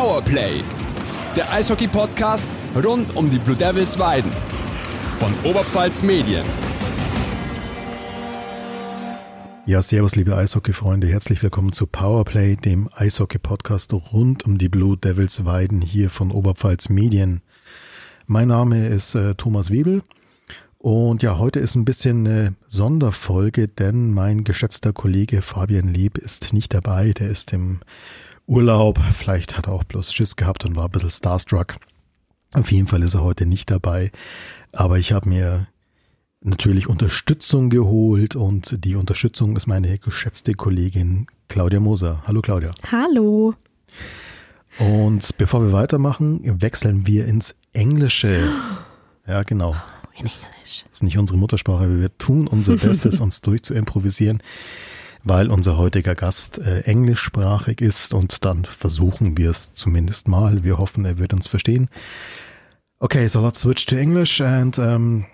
Powerplay, der Eishockey-Podcast rund um die Blue Devils Weiden. Von Oberpfalz Medien. Ja, servus liebe Eishockey-Freunde, herzlich willkommen zu Powerplay, dem Eishockey-Podcast rund um die Blue Devils Weiden hier von Oberpfalz Medien. Mein Name ist äh, Thomas Webel und ja, heute ist ein bisschen eine Sonderfolge, denn mein geschätzter Kollege Fabian Lieb ist nicht dabei, der ist im Urlaub, vielleicht hat er auch bloß Schiss gehabt und war ein bisschen starstruck. Auf jeden Fall ist er heute nicht dabei, aber ich habe mir natürlich Unterstützung geholt und die Unterstützung ist meine geschätzte Kollegin Claudia Moser. Hallo Claudia. Hallo. Und bevor wir weitermachen, wechseln wir ins Englische. Ja, genau. In Das ist nicht unsere Muttersprache, aber wir tun unser Bestes, uns durchzuimprovisieren, weil unser heutiger Gast äh, englischsprachig ist und dann versuchen wir es zumindest mal. Wir hoffen, er wird uns verstehen. Okay, so let's switch to English and um,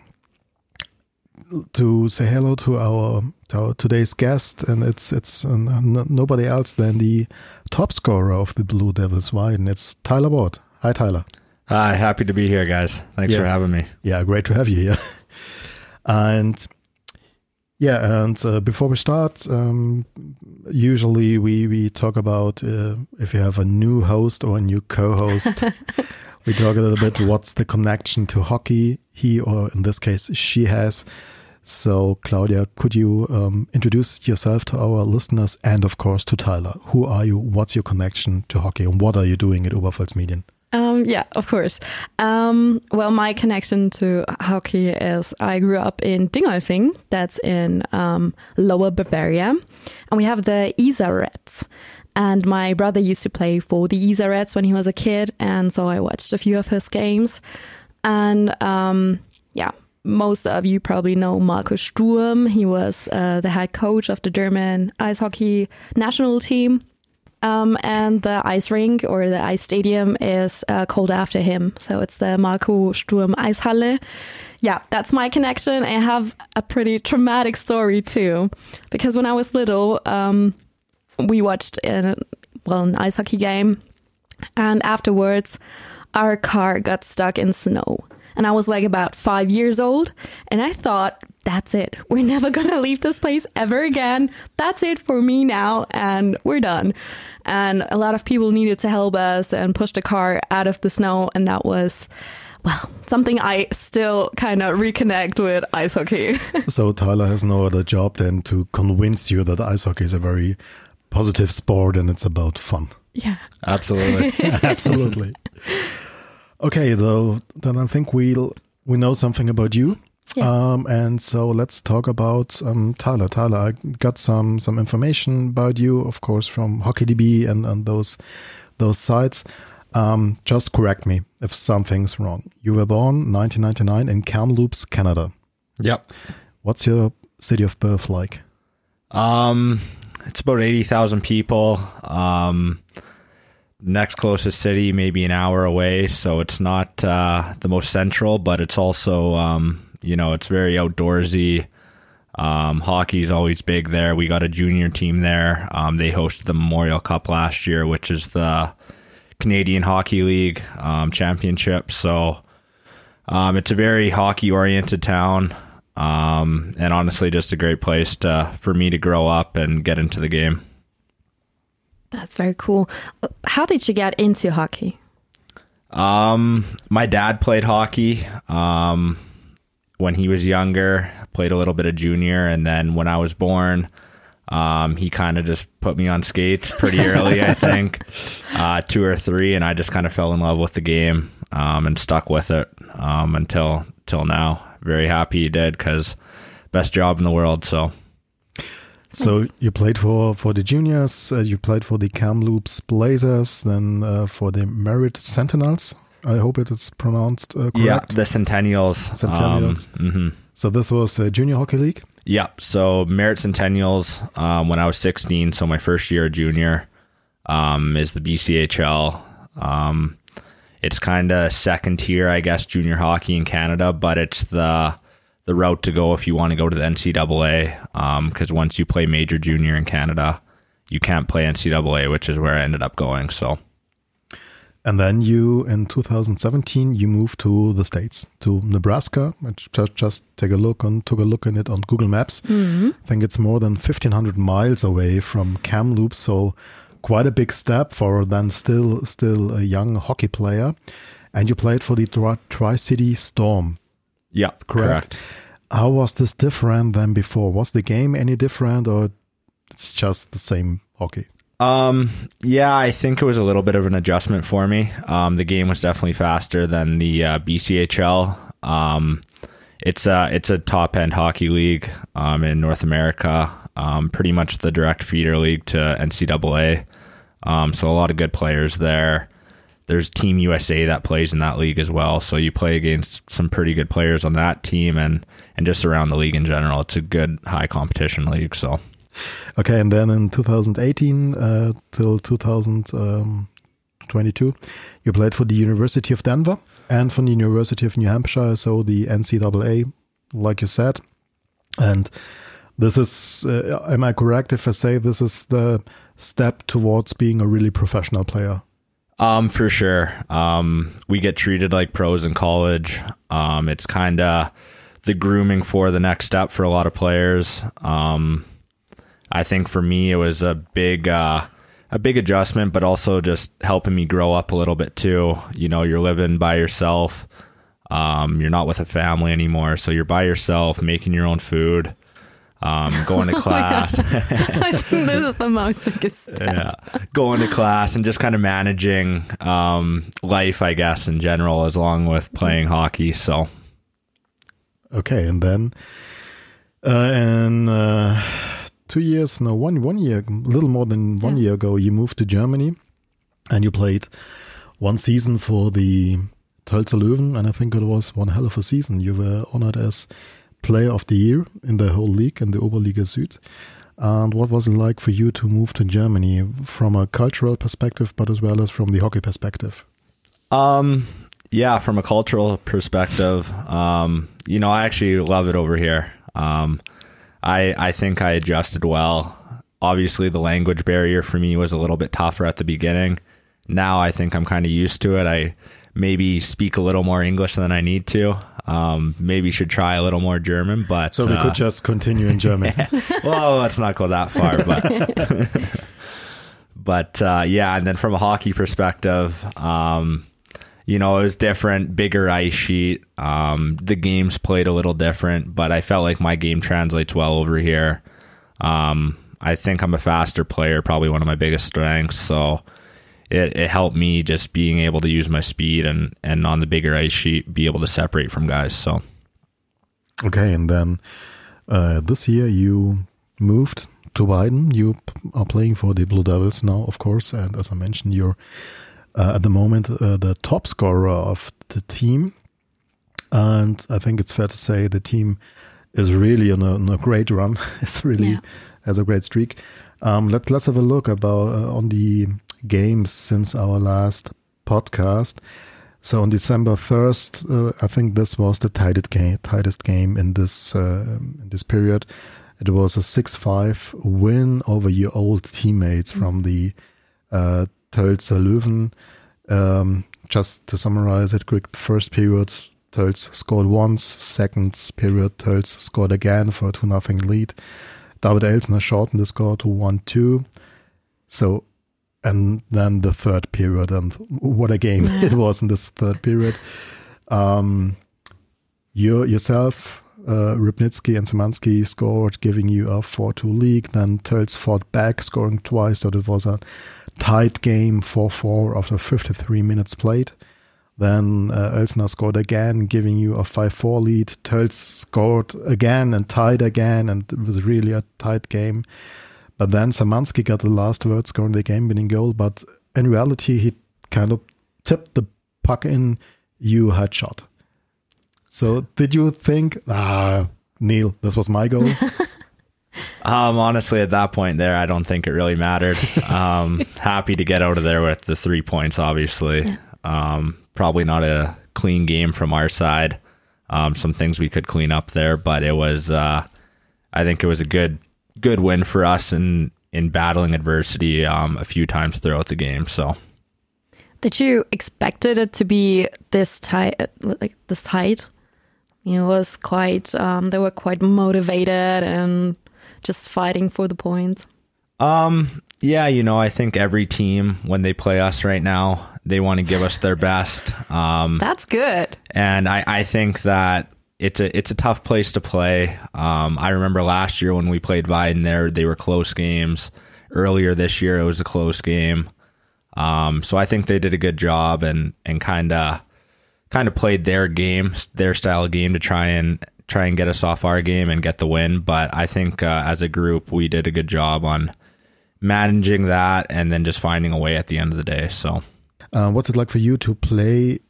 to say hello to our, to our today's guest, and it's it's uh, nobody else than the top scorer of the Blue Devils Wide, and it's Tyler Ward. Hi, Tyler. Hi, happy to be here, guys. Thanks Yeah. for having me. Yeah, great to have you here. And yeah, and uh, before we start, um, usually we we talk about uh, if you have a new host or a new co-host. we talk a little bit what's the connection to hockey he or in this case she has. So Claudia, could you um, introduce yourself to our listeners and of course to Tyler? Who are you? What's your connection to hockey, and what are you doing at Oberpfalz Medien? Um, yeah, of course. Um, well, my connection to hockey is I grew up in Dingolfing, that's in um, Lower Bavaria, and we have the Isar Rats. And my brother used to play for the Isar Rats when he was a kid, and so I watched a few of his games. And um, yeah, most of you probably know Marco Sturm. He was uh, the head coach of the German ice hockey national team. Um, and the ice rink or the ice stadium is uh, called after him. So it's the Marco Sturm Eishalle. Yeah, that's my connection. I have a pretty traumatic story too, because when I was little, um, we watched well an ice hockey game, and afterwards, our car got stuck in snow. And I was like about five years old, and I thought, that's it. We're never gonna leave this place ever again. That's it for me now, and we're done. And a lot of people needed to help us and push the car out of the snow, and that was, well, something I still kind of reconnect with ice hockey. So Tyler has no other job than to convince you that ice hockey is a very positive sport and it's about fun. yeah. Absolutely. Absolutely. Okay, though, then I think we'll we know something about you. Yeah. Um, and so let's talk about um, Tyler. Tyler, I got some some information about you, of course, from HockeyDB and, and those those sites. Um, just correct me if something's wrong. You were born 1999 in Kamloops, Canada. yep. What's your city of birth like? Um, it's about 80,000 people. Um, next closest city, maybe an hour away. So it's not uh, the most central, but it's also, um, you know, it's very outdoorsy. Um, hockey is always big there. We got a junior team there. Um, they hosted the Memorial Cup last year, which is the Canadian Hockey League um, championship. So um, it's a very hockey oriented town. Um, and honestly, just a great place to, for me to grow up and get into the game. That's very cool. How did you get into hockey? Um, my dad played hockey um, when he was younger. Played a little bit of junior, and then when I was born, um, he kind of just put me on skates pretty early. I think uh, two or three, and I just kind of fell in love with the game um, and stuck with it um, until till now. Very happy he did because best job in the world. So So you played for for the juniors. Uh, you played for the Kamloops Blazers, then uh, for the Merritt Sentinels. I hope it is pronounced uh, correct. yeah, the Centennials. Centennials. Um, mhm. So this was uh, Junior Hockey League. Yep. So Merritt Centennials, um, when I was 16, so my first year junior, um, is the BCHL. Um, it's kind of second tier, I guess, junior hockey in Canada, but it's the the route to go if you want to go to the NCAA. Because once you play major junior in Canada, you can't play NCAA, which is where I ended up going. So And then you, in 2017, you moved to the States, to Nebraska. I just, just take a look and took a look in it on Google Maps. Mm-hmm. I think it's more than 1500 miles away from Kamloops. So quite a big step for then still, still a young hockey player. And you played for the Tri City Storm. Yeah, correct. correct. How was this different than before? Was the game any different or it's just the same hockey? Um, yeah, I think it was a little bit of an adjustment for me. Um, the game was definitely faster than the uh, BCHL. Um, it's a it's a top end hockey league um, in North America. Um, pretty much the direct feeder league to NCAA. Um, so a lot of good players there. There's Team USA that plays in that league as well. So you play against some pretty good players on that team and and just around the league in general. It's a good high competition league. So. Okay, and then in 2018 uh, till 2022, you played for the University of Denver and for the University of New Hampshire, so the NCAA, like you said. And this is, uh, am I correct if I say this is the step towards being a really professional player? Um, for sure. Um, we get treated like pros in college. Um, it's kind of the grooming for the next step for a lot of players. Um, I think for me it was a big uh, a big adjustment, but also just helping me grow up a little bit too. You know, you're living by yourself. Um, you're not with a family anymore, so you're by yourself, making your own food, um, going to Oh class. I think this is the most biggest step. yeah, going to class and just kind of managing um, life, I guess, in general, as long with playing hockey. So, Okay, and then uh, in uh, two years, no, one one year, a little more than one Yeah. year ago, you moved to Germany, and you played one season for the Tölzer Löwen, and I think it was one hell of a season. You were honored as Player of the Year in the whole league, in the Oberliga Süd. And what was it like for you to move to Germany from a cultural perspective, but as well as from the hockey perspective? um, yeah, from a cultural perspective, um, you know, I actually love it over here. Um, I I think I adjusted well. Obviously, the language barrier for me was a little bit tougher at the beginning. Now I think I'm kind of used to it. I maybe speak a little more English than I need to. Um, maybe should try a little more German, but So we uh, could just continue in German. well, let's not go that far, but but uh, yeah, and then from a hockey perspective, um, you know, it was different, bigger ice sheet. Um, the games played a little different, but I felt like my game translates well over here. Um, I think I'm a faster player, probably one of my biggest strengths. So it, it helped me just being able to use my speed and, and on the bigger ice sheet, be able to separate from guys. So Okay, and then uh, this year you moved to Weiden. You p- are playing for the Blue Devils now, of course, and as I mentioned, you're uh, at the moment uh, the top scorer of the team. And I think it's fair to say the team is really on a, on a great run. it's really Yeah. has a great streak. Um, let, let's have a look about uh, on the games since our last podcast. So on December first, uh, I think this was the tightest game, tightest game in this uh, in this period. It was a six-five win over your old teammates from the uh, Tölzer Löwen. Um, just to summarize it quick, first period Tölz scored once, second period Tölz scored again for a two nothing lead. David Elsner shortened the score to one two. So and then the third period and what a game it was in this third period um you yourself uh, Rybnitsky and Szymanski scored, giving you a 4-2 lead. Then Tölz fought back, scoring twice, so it was a tight game, 4-4 after 53 minutes played. Then uh, Elsner scored again, giving you a 5-4 lead. Tölz scored again and tied again, and it was really a tight game. But then Samansky got the last word, scoring the game-winning goal. But in reality, he kind of tipped the puck in. You had shot. So did you think, ah, Neil, this was my goal? Um, honestly, at that point there, I don't think it really mattered. Um, happy to get out of there with the three points, obviously. Um, probably not a clean game from our side. Um, some things we could clean up there, but it was, uh, I think it was a good, good win for us in, in battling adversity, um, a few times throughout the game. So, Did you expected it to be this tight, like this tight? It was quite. Um, they were quite motivated and just fighting for the points. Um. Yeah, you know, I think every team when they play us right now, they want to give us their best. Um, That's good. and I, I think that it's a it's a tough place to play. Um, I remember last year when we played Weiden there, they were close games. Earlier this year, it was a close game. Um, so I think they did a good job and and kind of kind of played their game, their style of game to try and try and get us off our game and get the win. But I think uh, as a group, we did a good job on managing that and then just finding a way at the end of the day. So. Uh, what's it like for you to play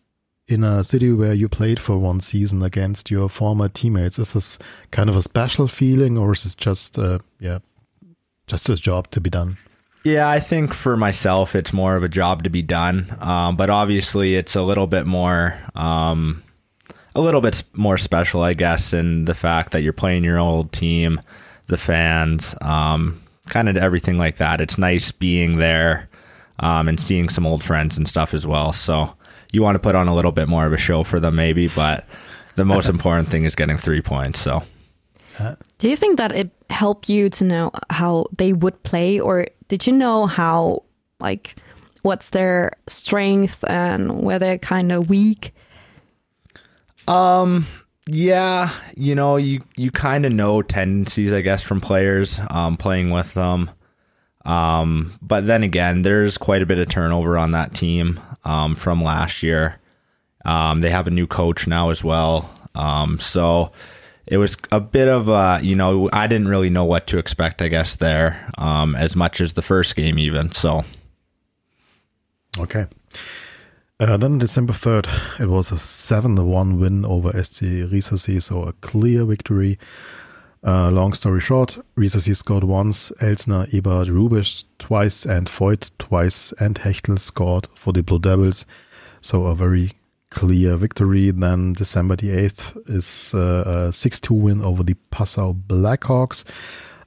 in a city where you played for one season against your former teammates? Is this kind of a special feeling, or is this just, uh, yeah, just a job to be done? Yeah, I think for myself, it's more of a job to be done. Um, but obviously, it's a little bit more, um, a little bit more special, I guess, in the fact that you're playing your old team, the fans, um, kind of everything like that. It's nice being there um, and seeing some old friends and stuff as well. So you want to put on a little bit more of a show for them, maybe, but the most important thing is getting three points. So. Do you think that it helped you to know how they would play, or did you know how, like, what's their strength and where they're kind of weak? Um, yeah, you know, you you kind of know tendencies, I guess, from players um, playing with them. Um, but then again, there's quite a bit of turnover on that team um, from last year. Um, they have a new coach now as well. Um, so it was a bit of a, you know, I didn't really know what to expect, I guess, there um, as much as the first game, even. So, Okay. Uh, then December 3rd, it was a 7 1 win over SC Riessersee, so a clear victory. Uh, long story short, Riessersee scored once, Elsner, Ebert, Rubisch twice, and Voigt twice, and Hechtel scored for the Blue Devils. So a very clear victory. Then December the 8th is uh, a 6 2 win over the Passau Blackhawks.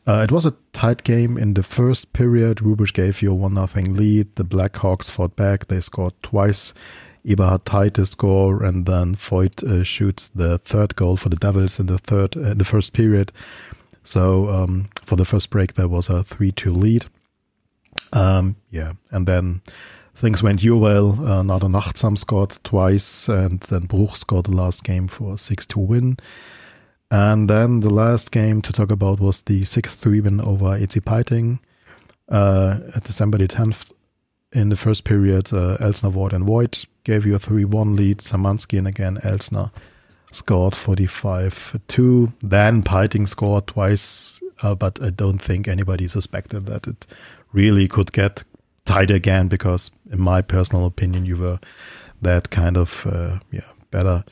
Uh, it was a tight game in the first period. Rubisch gave you a 1 0 lead. The Blackhawks fought back. They scored twice. Eberhard tied the score, and then Voigt uh, shoots the third goal for the Devils in the third uh, in the first period. So um, for the first break, there was a 3 2 lead. Um, yeah, and then things went your well. Uh, Nardo Nagtzaam scored twice, and then Bruch scored the last game for a 6 2 win. And then the last game to talk about was the 6 3 win over EC Peiting uh, at December the 10th. In the first period, uh, Elsner, Ward, and Voigt gave you a 3 1 lead. Samansky and again Elsner scored 45 2. Then Peiting scored twice, uh, but I don't think anybody suspected that it really could get tied again because, in my personal opinion, you were that kind of uh, yeah better.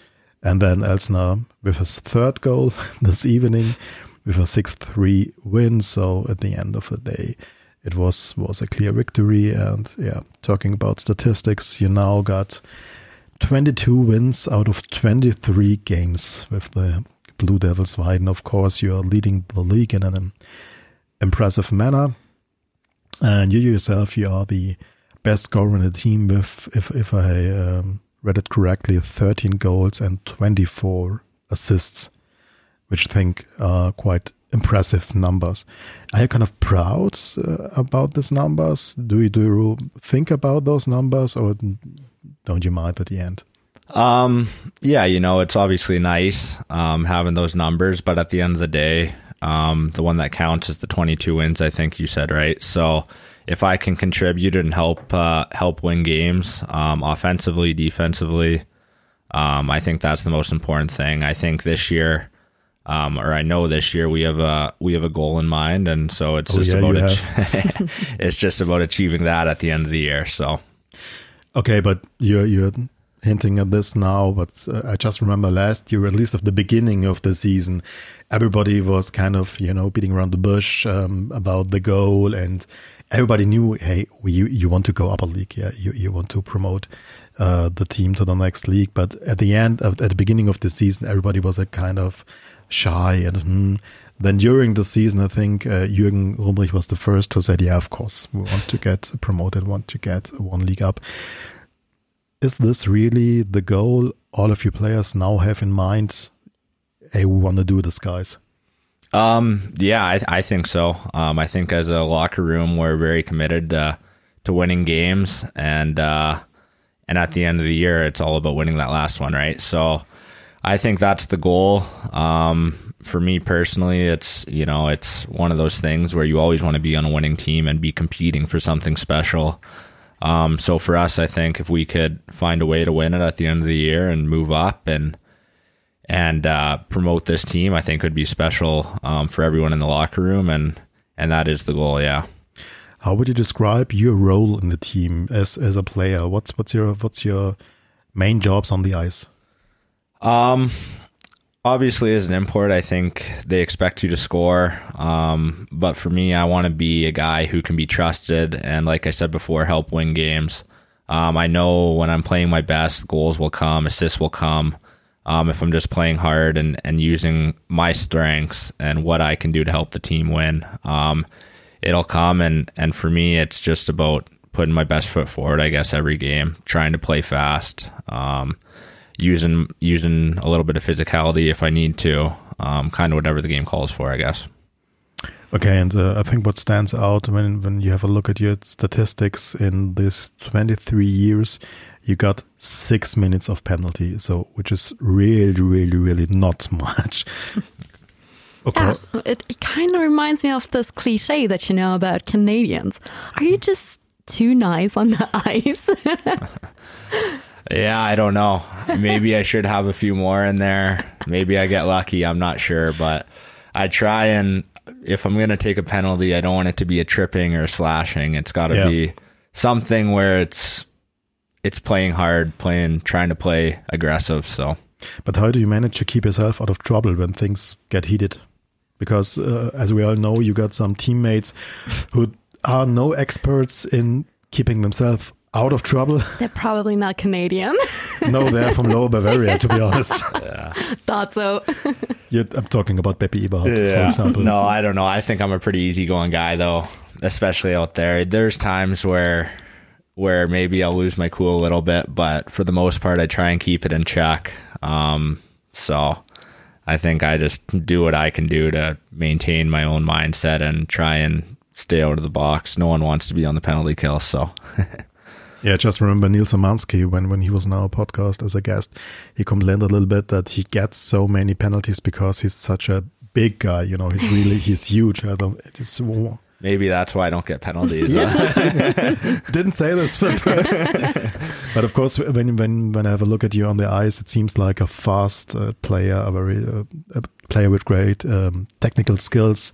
And then Elsner with his third goal this evening with a 6 3 win. So at the end of the day, it was was a clear victory. And yeah, talking about statistics, you now got 22 wins out of 23 games with the Blue Devils Weiden. Of course, you are leading the league in an impressive manner. And you yourself, you are the best scorer in the team with, if, if I um, read it correctly, 13 goals and 24 assists, which I think are quite impressive numbers. Are you kind of proud uh, about these numbers? Do you, do you think about those numbers or don't you mind at the end? Um, yeah, you know, it's obviously nice um, having those numbers, but at the end of the day, um, the one that counts is the 22 wins. I think you said right. So if I can contribute and help uh, help win games, um, offensively, defensively, um, I think that's the most important thing. I think this year, um, or I know this year, we have a we have a goal in mind, and so it's Oh, just yeah, about ach- it's just about achieving that at the end of the year. So Okay, but you're you're hinting at this now, but uh, I just remember last year, at least of the beginning of the season, everybody was kind of you know beating around the bush um, about the goal, and everybody knew, hey, you you want to go up a league, yeah, you you want to promote uh, the team to the next league, but at the end, at the beginning of the season, everybody was a kind of shy and. Hmm, then during the season, I think uh, Jürgen Rumrich was the first who said, "Yeah, of course, we want to get promoted, want to get one league up." is this really the goal all of you players now have in mind? Hey, we want to do this, guys. Um, yeah, I, I think so. Um, I think as a locker room, we're very committed to, to winning games, and uh, and at the end of the year, it's all about winning that last one, right? So, I think that's the goal. Um, for me personally, it's you know, it's one of those things where you always want to be on a winning team and be competing for something special. Um, so for us, I think if we could find a way to win it at the end of the year and move up and and uh, promote this team, I think would be special um, for everyone in the locker room, and and that is the goal. Yeah. How would you describe your role in the team as as a player? What's what's your what's your main jobs on the ice? Um, obviously, as an import, I think they expect you to score. Um, but for me, I want to be a guy who can be trusted, and like I said before, help win games. Um, I know when I'm playing my best, goals will come, assists will come. Um, if I'm just playing hard and, and using my strengths and what I can do to help the team win, um, it'll come. And, and for me, it's just about putting my best foot forward, I guess, every game, trying to play fast, um, using using a little bit of physicality if I need to, um, kind of whatever the game calls for, I guess. Okay, and uh, I think what stands out when when you have a look at your statistics in this 23 years, you got six minutes of penalty, so which is really, really, really not much. Okay. Yeah, it, it kind of reminds me of this cliche that you know about Canadians. Are you just too nice on the ice? yeah, I don't know. Maybe I should have a few more in there. Maybe I get lucky. I'm not sure, but I try and if I'm going to take a penalty, I don't want it to be a tripping or a slashing. It's got to yeah. be something where it's it's playing hard, playing, trying to play aggressive. So, but how do you manage to keep yourself out of trouble when things get heated? Because uh, as we all know, you got some teammates who are no experts in keeping themselves out of trouble. They're probably not Canadian. no, they're from Lower Bavaria, to be honest. Yeah. Thought so. I'm talking about Beppe Eberhardt, yeah. for example. No, I don't know. I think I'm a pretty easygoing guy, though, especially out there. There's times where where maybe I'll lose my cool a little bit, but for the most part, I try and keep it in check. Um, so I think I just do what I can do to maintain my own mindset and try and stay out of the box. No one wants to be on the penalty kill, so. yeah, just remember Neil Samansky when, when he was on our podcast as a guest, he complained a little bit that he gets so many penalties because he's such a big guy. You know, he's really he's huge. I don't. It's, Maybe that's why I don't get penalties. Didn't say this, but, but of course, when when when I have a look at you on the ice, it seems like a fast uh, player, a very uh, a player with great um, technical skills.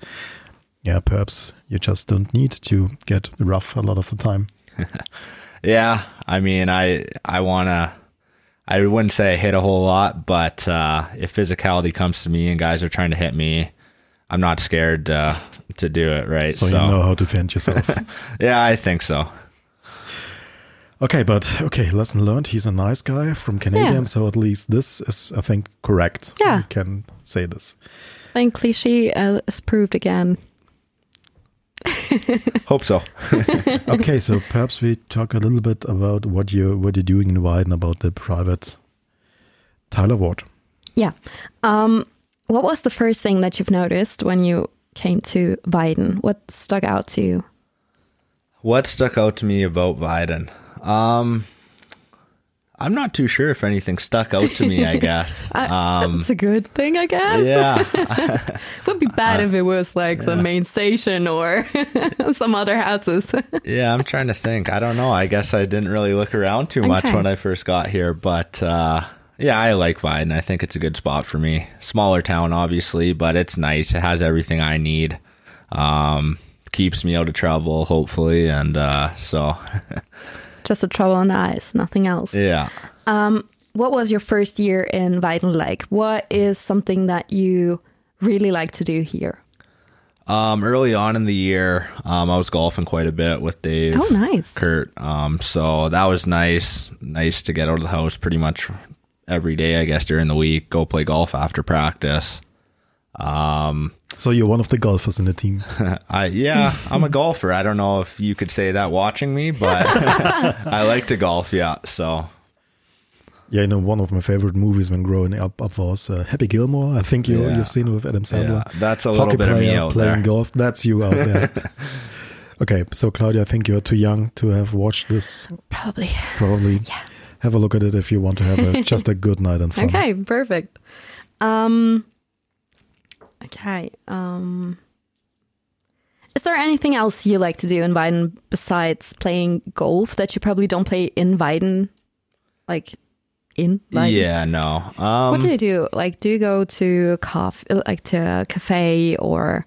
Yeah, perhaps you just don't need to get rough a lot of the time. yeah, I mean, I I wanna. I wouldn't say I hit a whole lot, but uh, if physicality comes to me and guys are trying to hit me, I'm not scared uh, to do it, right? So, so, you know how to defend yourself. yeah, I think so. Okay, but okay, lesson learned. He's a nice guy from Canadian, yeah. so at least this is, I think, correct. Yeah, you can say this. I think cliche uh, is proved again. Hope so. okay, so perhaps we talk a little bit about what you what you're doing in Weiden about the private Tyler Ward. Yeah. Um, what was the first thing that you've noticed when you came to Weiden? What stuck out to you? What stuck out to me about Weiden? Um, I'm not too sure if anything stuck out to me. I guess um, that's a good thing. I guess. Yeah, it would be bad uh, if it was like yeah. the main station or some other houses. yeah, I'm trying to think. I don't know. I guess I didn't really look around too much okay. when I first got here, but uh, yeah, I like Weiden. I think it's a good spot for me. Smaller town, obviously, but it's nice. It has everything I need. Um, keeps me out of trouble, hopefully, and uh, so. Just a trouble on the ice, nothing else. Yeah. Um, what was your first year in Weiden like? What is something that you really like to do here? Um, early on in the year, um, I was golfing quite a bit with Dave. Oh, nice. Kurt. Um, so that was nice. Nice to get out of the house pretty much every day, I guess, during the week. Go play golf after practice. Um, so you're one of the golfers in the team. I yeah, I'm a golfer. I don't know if you could say that watching me, but I like to golf. Yeah, so Yeah, you know, one of my favorite movies when growing up, up was uh, Happy Gilmore. I think you Yeah. you've seen it with Adam Sandler. Yeah, that's a little Hockey bit of me player out playing there. golf. That's you out there. okay, so Claudia, I think you're too young to have watched this. Probably. Probably have a look at it if you want to have a, just a good night and fun. Okay, perfect. Um, okay. Um, is there anything else you like to do in Weiden besides playing golf that you probably don't play in Weiden? Like in Weiden? Yeah, no. Um, What do you do? Like, do you go to coffee, like to a cafe, or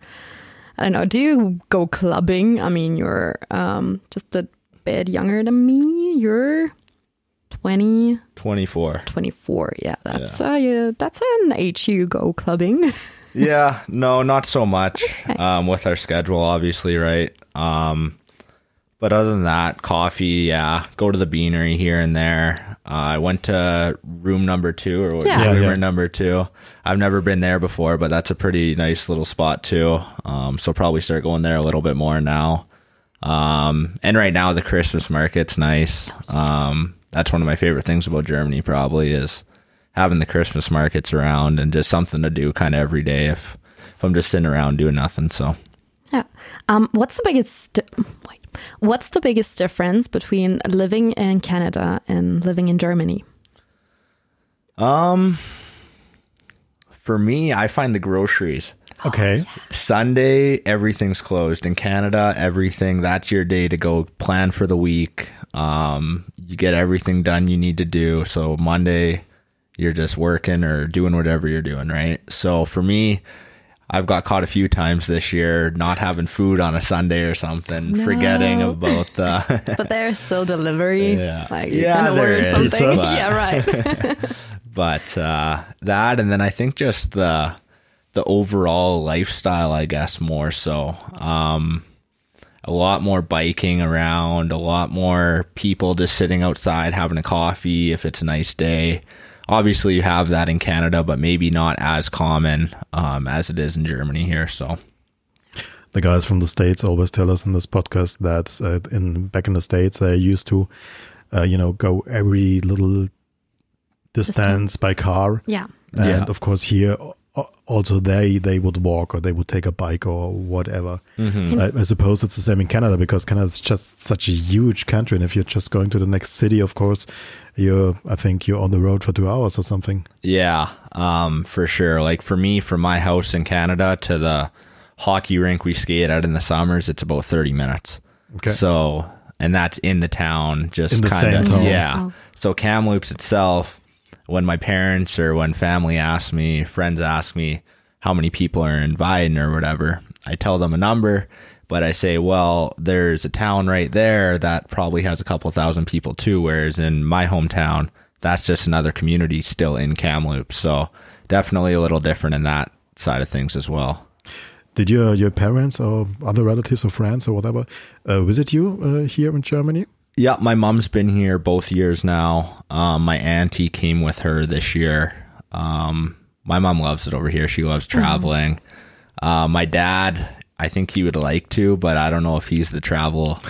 I don't know? Do you go clubbing? I mean, you're um, just a bit younger than me. You're 20, 24. 24. Yeah, that's Uh, yeah, that's an age you go clubbing. yeah, no, not so much. Um, with our schedule, obviously, right? Um, but other than that, coffee, yeah, go to the beanery here and there. Uh, I went to room number two or Yeah. Yeah, room yeah. number two. I've never been there before, but that's a pretty nice little spot too. Um, so probably start going there a little bit more now. Um, and right now the Christmas market's nice. Um, that's one of my favorite things about Germany probably is having the Christmas markets around and just something to do kind of every day if if I'm just sitting around doing nothing. So yeah. Um, what's the biggest? Wait, what's the biggest difference between living in Canada and living in Germany? um for me, I find the groceries. Okay. Sunday, everything's closed. In Canada, everything that's your day to go plan for the week. Um, you get everything done you need to do. So Monday, you're just working or doing whatever you're doing, right? So for me, I've got caught a few times this year not having food on a Sunday or something, forgetting about the But there's still delivery. Yeah. Like Yeah, there is, something. but- yeah, right. but uh, that and then I think just the the overall lifestyle, I guess more so. Um, a lot more biking around, a lot more people just sitting outside having a coffee if it's a nice day. Obviously, you have that in Canada, but maybe not as common um, as it is in Germany here. So, the guys from the states always tell us in this podcast that uh, in back in the states they used to, uh, you know, go every little distance by car, yeah. and Yeah. of course here also they they would walk or they would take a bike or whatever. I, I suppose it's the same in Canada because Canada is just such a huge country, and if you're just going to the next city, of course, you're I think you're on the road for two hours or something. Yeah, um, for sure. Like for me, from my house in Canada to the hockey rink we skate at in the summers, it's about thirty minutes. Okay. So, and that's in the town, just In the kind same of town. yeah. Oh. So Kamloops itself, when my parents or when family ask me, friends ask me how many people are invited or whatever, I tell them a number. But I say, well, there's a town right there that probably has a couple thousand people too. Whereas in my hometown, that's just another community still in Kamloops. So definitely a little different in that side of things as well. Did your your parents or other relatives or friends or whatever uh, visit you uh, here in Germany? Yeah, my mom's been here both years now. Um, my auntie came with her this year. Um, my mom loves it over here. She loves traveling. Uh, my dad, I think he would like to, but I don't know if he's the travel,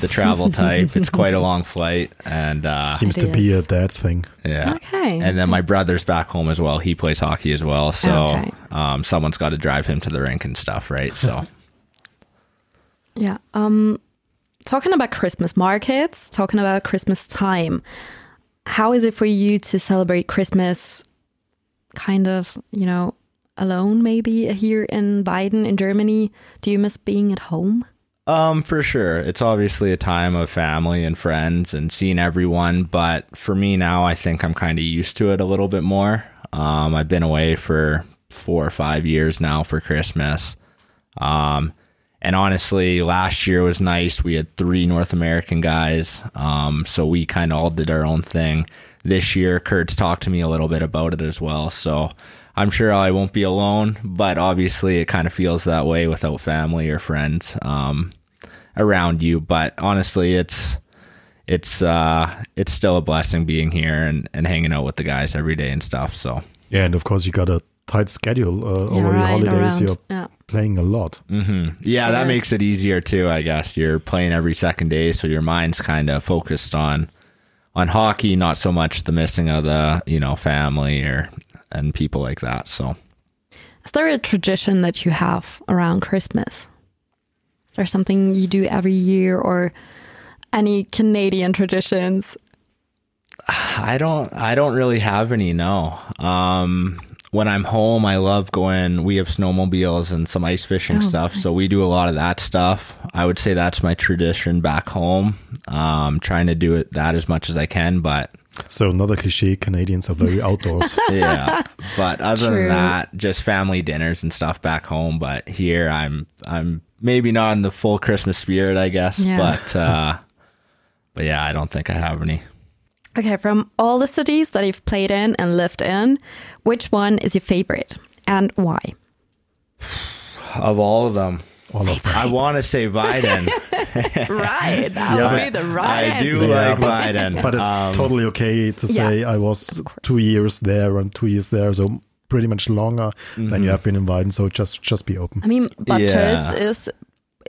the travel type. It's quite a long flight, and uh, Seems to be a is. dad thing. yeah. Okay. And then my brother's back home as well. He plays hockey as well, so Okay. um, someone's got to drive him to the rink and stuff, right? So. Yeah. Um, talking about Christmas markets, talking about Christmas time, how is it for you to celebrate Christmas kind of, you know, alone maybe here in Weiden in Germany? Do you miss being at home? Um, for sure. It's obviously a time of family and friends and seeing everyone, but for me now, I think I'm kind of used to it a little bit more. Um, I've been away for four or five years now for Christmas. Um, and honestly, last year was nice. We had three North American guys. Um, so we kind of all did our own thing. This year, Kurt's talked to me a little bit about it as well. So I'm sure I won't be alone, but obviously it kind of feels that way without family or friends um, around you. But honestly, it's it's uh, it's still a blessing being here and, and hanging out with the guys every day and stuff. So Yeah, and of course you got a tight schedule uh, Yeah, over the holidays. around. You're Yeah. playing a lot. hmm yeah, that Yes. makes it easier too. I guess you're playing every second day, so your mind's kind of focused on on hockey, not so much the missing of the you know family or and people like that. So Is there a tradition that you have around Christmas? Is there something you do every year or any Canadian traditions? I don't I don't really have any no. Um when I'm home I love going we have snowmobiles and some ice fishing Oh, stuff, so we do a lot of that stuff. I would say that's my tradition back home. Um trying to do it that as much as I can, but So another cliche, Canadians are very outdoors. yeah. But other True. than that, just family dinners and stuff back home, but here I'm I'm maybe not in the full Christmas spirit, I guess, Yeah. but uh but yeah, I don't think I have any. Okay, from all the cities that you've played in and lived in, which one is your favorite and why? Of all of them, All of them. I want to say Weiden. right, that Yeah, would be the right I do answer. Yeah, like but- Weiden. But it's Um, totally okay to Yeah, say I was two years there and two years there, so pretty much longer than Mm-hmm. you have been invited. So just just be open. I mean, Bad Tölz Yeah. is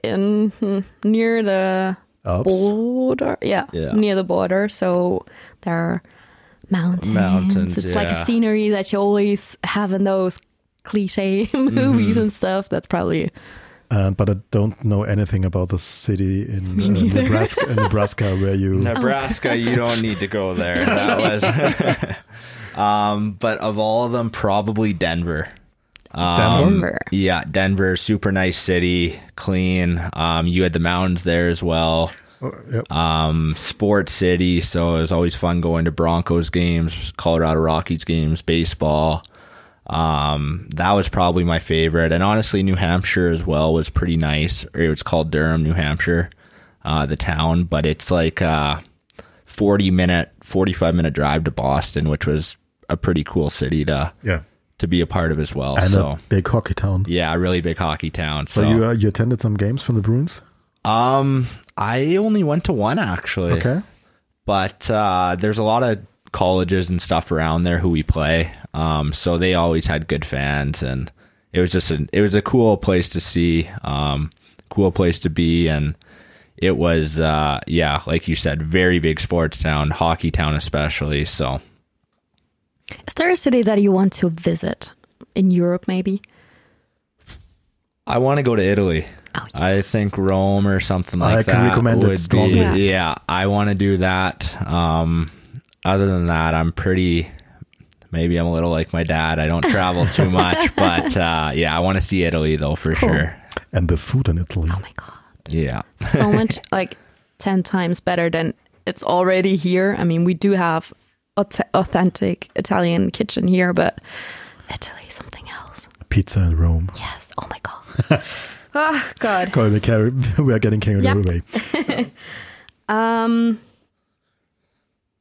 in hmm, near the Alps. border. Yeah, Yeah. near the border. So there are mountains. Mountains, It's like a scenery that you always have in those cliche Mm-hmm. movies and stuff. That's probably And but I don't know anything about the city in uh, Nebraska, in Nebraska where you. Nebraska, you don't need to go there. That was. um, but of all of them, probably Denver. Um, Denver. Yeah, Denver, super nice city, clean. Um, you had the mountains there as well. Oh, yep. Um, sports city, so it was always fun going to Broncos games, Colorado Rockies games, baseball. Um, that was probably my favorite, and honestly, New Hampshire as well was pretty nice. It was called Durham, New Hampshire, uh, the town, but it's like a forty minute, forty five minute drive to Boston, which was a pretty cool city to yeah. To be a part of as well. And so a big hockey town. yeah, a really big hockey town. So So, you uh, you attended some games from the Bruins? um, I only went to one actually. Okay. but uh, there's a lot of colleges and stuff around there who we play. Um, so they always had good fans, and it was just a, it was a cool place to see, um, cool place to be, and it was uh, yeah, like you said, very big sports town, hockey town especially. So Is there a city that you want to visit in Europe, maybe? I want to go to Italy. Oh, yeah. I think Rome or something like I that can recommend it would strongly. be. Yeah. Yeah, I want to do that. Um, other than that, I'm pretty. Maybe I'm a little like my dad. I don't travel too much, but uh, yeah, I want to see Italy though for Cool. sure. And the food in Italy. Oh my god, Yeah, so much like ten times better than it's already here. I mean, we do have aut- authentic Italian kitchen here, but Italy is something else. Pizza in Rome. Yes. Oh my god. oh god. God, we, carry, we are getting carried Yep. away. Um.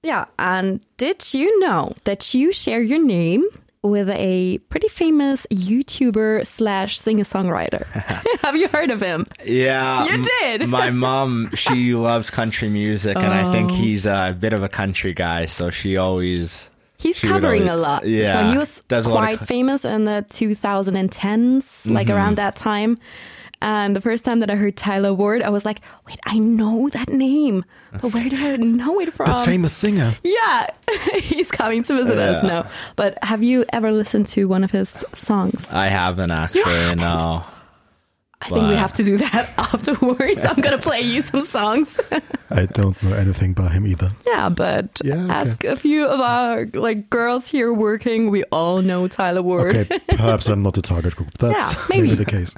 Yeah, and did you know that you share your name with a pretty famous YouTuber slash singer songwriter? Have you heard of him? yeah. You did? My mom, she loves country music, and I think Oh. he's a bit of a country guy, so she always. He's She covering always- a lot. yeah, So he was quite famous in the 2010s, like Mm-hmm. around that time. And the first time that I heard Tyler Ward, I was like, wait, I know that name. But where do I know it from? This famous singer. Yeah, he's coming to visit us Yeah. now. But have you ever listened to one of his songs? I haven't actually. haven't? No. I think we have to do that afterwards. I'm gonna play you some songs. I don't know anything by him either. yeah, but Yeah, okay. ask a few of our like girls here working. We all know Tyler Ward. Okay, perhaps I'm not the target group. That's Yeah, maybe. maybe. the case.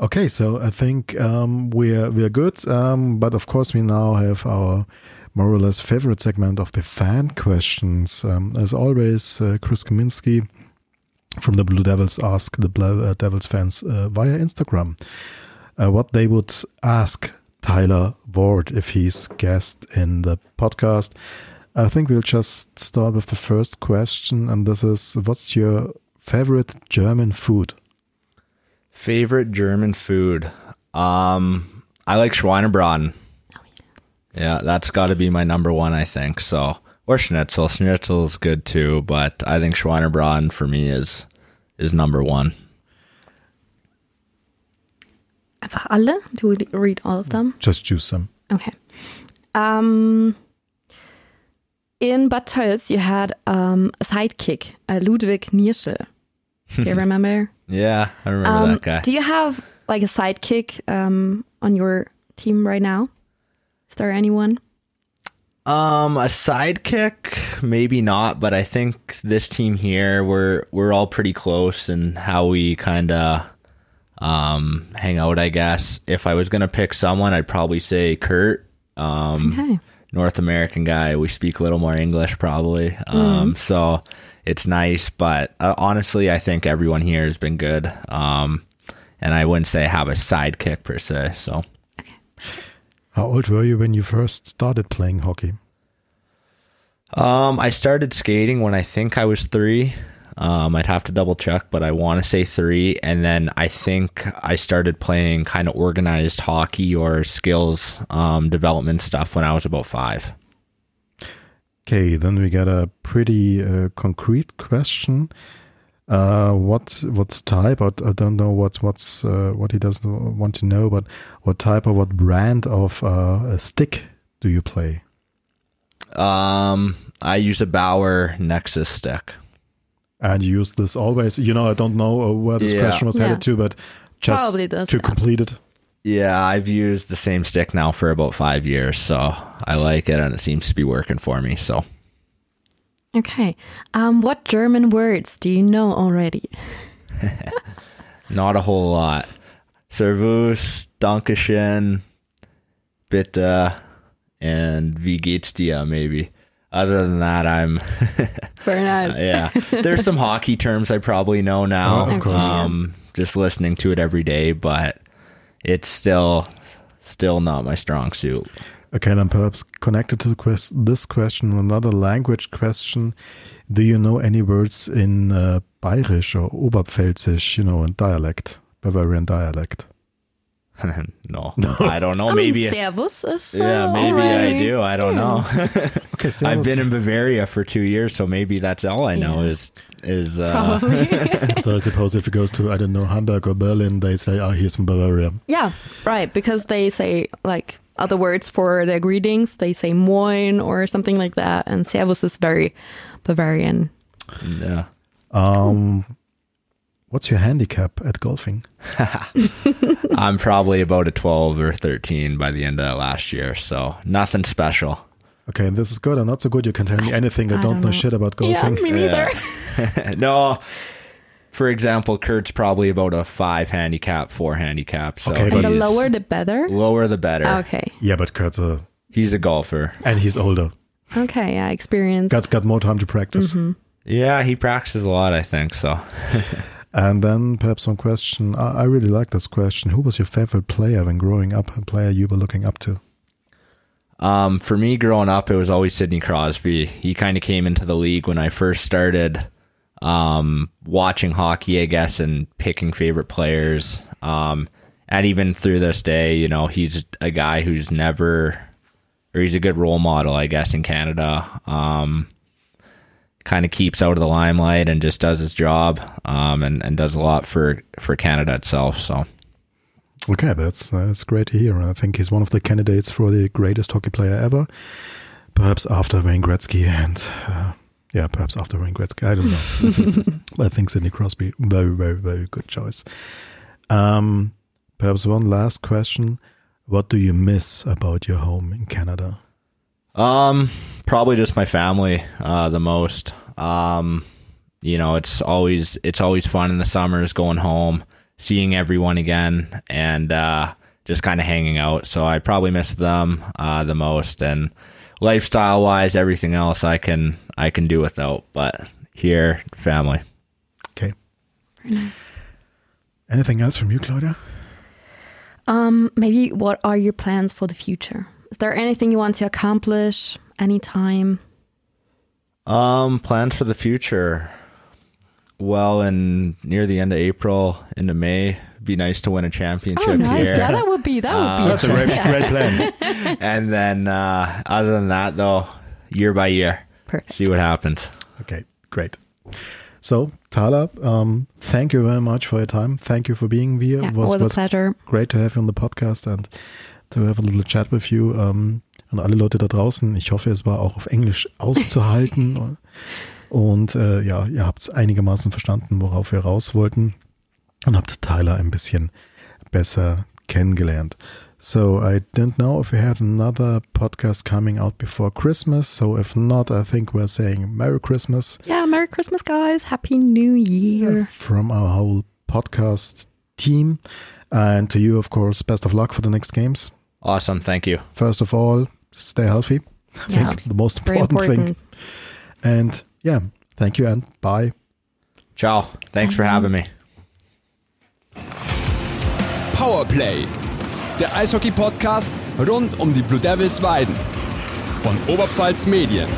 Okay, so I think um, we're we're good, um, but of course we now have our more or less favorite segment of the fan questions. Um, as always, uh, Chris Kaminski from the Blue Devils ask the Blue uh, Devils fans uh, via Instagram uh, what they would ask Tyler Ward if he's guest in the podcast. I think we'll just start with the first question, and this is: What's your favorite German food? Favorite German food? Um, I like Schweinebraten. Yeah, that's got to be my number one, I think. So, or Schnitzel. Schnitzel is good too, but I think Schweinebraten for me is is number one. Einfach alle? Do we read all of them? Just choose some. Okay. Um, in Bad Tölz, you had um, a sidekick, uh, Ludwig Nirschl. Do you remember? Yeah, I remember Um, that guy. do you have like a sidekick um, on your team right now? Is there anyone? Um, a sidekick, maybe not, but I think this team here, we're we're all pretty close in how we kind of um hang out. I guess if I was gonna pick someone, I'd probably say Kurt. Um, Okay. North American guy. We speak a little more English, probably. Um, so it's nice, but uh, honestly, I think everyone here has been good. Um, and I wouldn't say I have a sidekick per se. So. okay. How old were you when you first started playing hockey? Um, I started skating when I think I was three. Um, I'd have to double check, but I want to say three. And then I think I started playing kind of organized hockey or skills um, development stuff when I was about five. Okay, then we got a pretty uh, concrete question. Uh, what what type? I, I don't know what what's uh, what he doesn't want to know, but what type or what brand of uh, a stick do you play? Um, I use a Bauer Nexus stick. And you use this always. You know, I don't know uh, where this Yeah. question was Yeah. headed to, but just Probably does, to yeah. complete it. Yeah, I've used the same stick now for about five years, so I like it and it seems to be working for me. So, Okay. Um, what German words do you know already? not a whole lot. Servus, Dankeschön, Bitte, and Wie geht's dir, maybe. Other than that, I'm Very nice. yeah. There's some hockey terms I probably know now. Oh, of course. Um, just listening to it every day, but it's still still not my strong suit. Okay, then perhaps connected to quest- this question, another language question. Do you know any words in uh, Bayerisch or Oberpfälzisch, you know, in dialect, Bavarian dialect? no, I don't know. I maybe mean, Servus is uh, yeah, maybe already- I do. I don't know. Okay, so I've been in Bavaria for two years, so maybe that's all I know Yeah. is is uh, Probably. so I suppose if it goes to, I don't know, Hamburg or Berlin, they say, oh, he's from Bavaria. yeah, right. Because they say like other words for their greetings. They say moin or something like that. And Servus is very Bavarian. yeah. Um, what's your handicap at golfing? I'm probably about a 12 or 13 by the end of last year, so nothing special. Okay, and this is good or not so good. You can tell me anything. I, I don't don't know, know. shit about golfing. Yeah, golfing. me neither. no. For example, Kurt's probably about a five handicap, four handicap. So Okay, but the lower, the better. lower the better. Okay. Yeah, but Kurt's a, He's a golfer. and he's older. Okay. Yeah. Experience. Got got more time to practice. Mm-hmm. Yeah, he practices a lot, I think. So And then perhaps one question. I, I really like this question. Who was your favorite player when growing up? A player you were looking up to? Um, for me, growing up, it was always Sidney Crosby. He kind of came into the league when I first started um, watching hockey, I guess, and picking favorite players. Um, and even through this day, you know, he's a guy who's never, or he's a good role model, I guess, in Canada. Um, kind of keeps out of the limelight and just does his job, um, and and does a lot for for Canada itself. So. Okay, that's that's great to hear. I think he's one of the candidates for the greatest hockey player ever. Perhaps after Wayne Gretzky and uh, yeah, perhaps after Wayne Gretzky. I don't know. I think Sidney Crosby, very, very, very good choice. Um, perhaps one last question: What do you miss about your home in Canada? Um, probably just my family, uh, the most. Um, you know, it's always it's always fun in the summers going home, seeing everyone again, and uh, just kind of hanging out. So I probably miss them uh, the most. And lifestyle wise, everything else I can I can do without. But here, family. Okay. Very nice. Anything else from you, Claudia? Um, maybe what are your plans for the future? Is there anything you want to accomplish anytime? Um, plans for the future. Well, in near the end of April into May, be nice to win a championship Oh, nice. here. Yeah, that would be that would be. A That's a great, Yeah. great plan. and then uh, other than that, though, year by year, Perfect. see what happens. Okay, great. So, Tyler, um, thank you very much for your time. Thank you for being here. Yeah, it was, a pleasure. great to have you on the podcast and to have a little chat with you. Um, an alle Leute da draußen. Ich hoffe, es war auch auf Englisch auszuhalten. und äh, ja, ihr habt es einigermaßen verstanden, worauf wir raus wollten und habt Tyler ein bisschen besser kennengelernt. So I don't know if we have another podcast coming out before Christmas. So if not, I think we're saying Merry Christmas. Yeah, Merry Christmas, guys. Happy New Year. From our whole podcast team. And to you, of course, best of luck for the next games. Awesome. Thank you. First of all, stay healthy. I Yeah, think the most important, important. thing. And yeah, thank you and bye. Ciao. Thanks for having me. Powerplay, der Eishockey-Podcast rund um die Blue Devils Weiden von Oberpfalz Medien.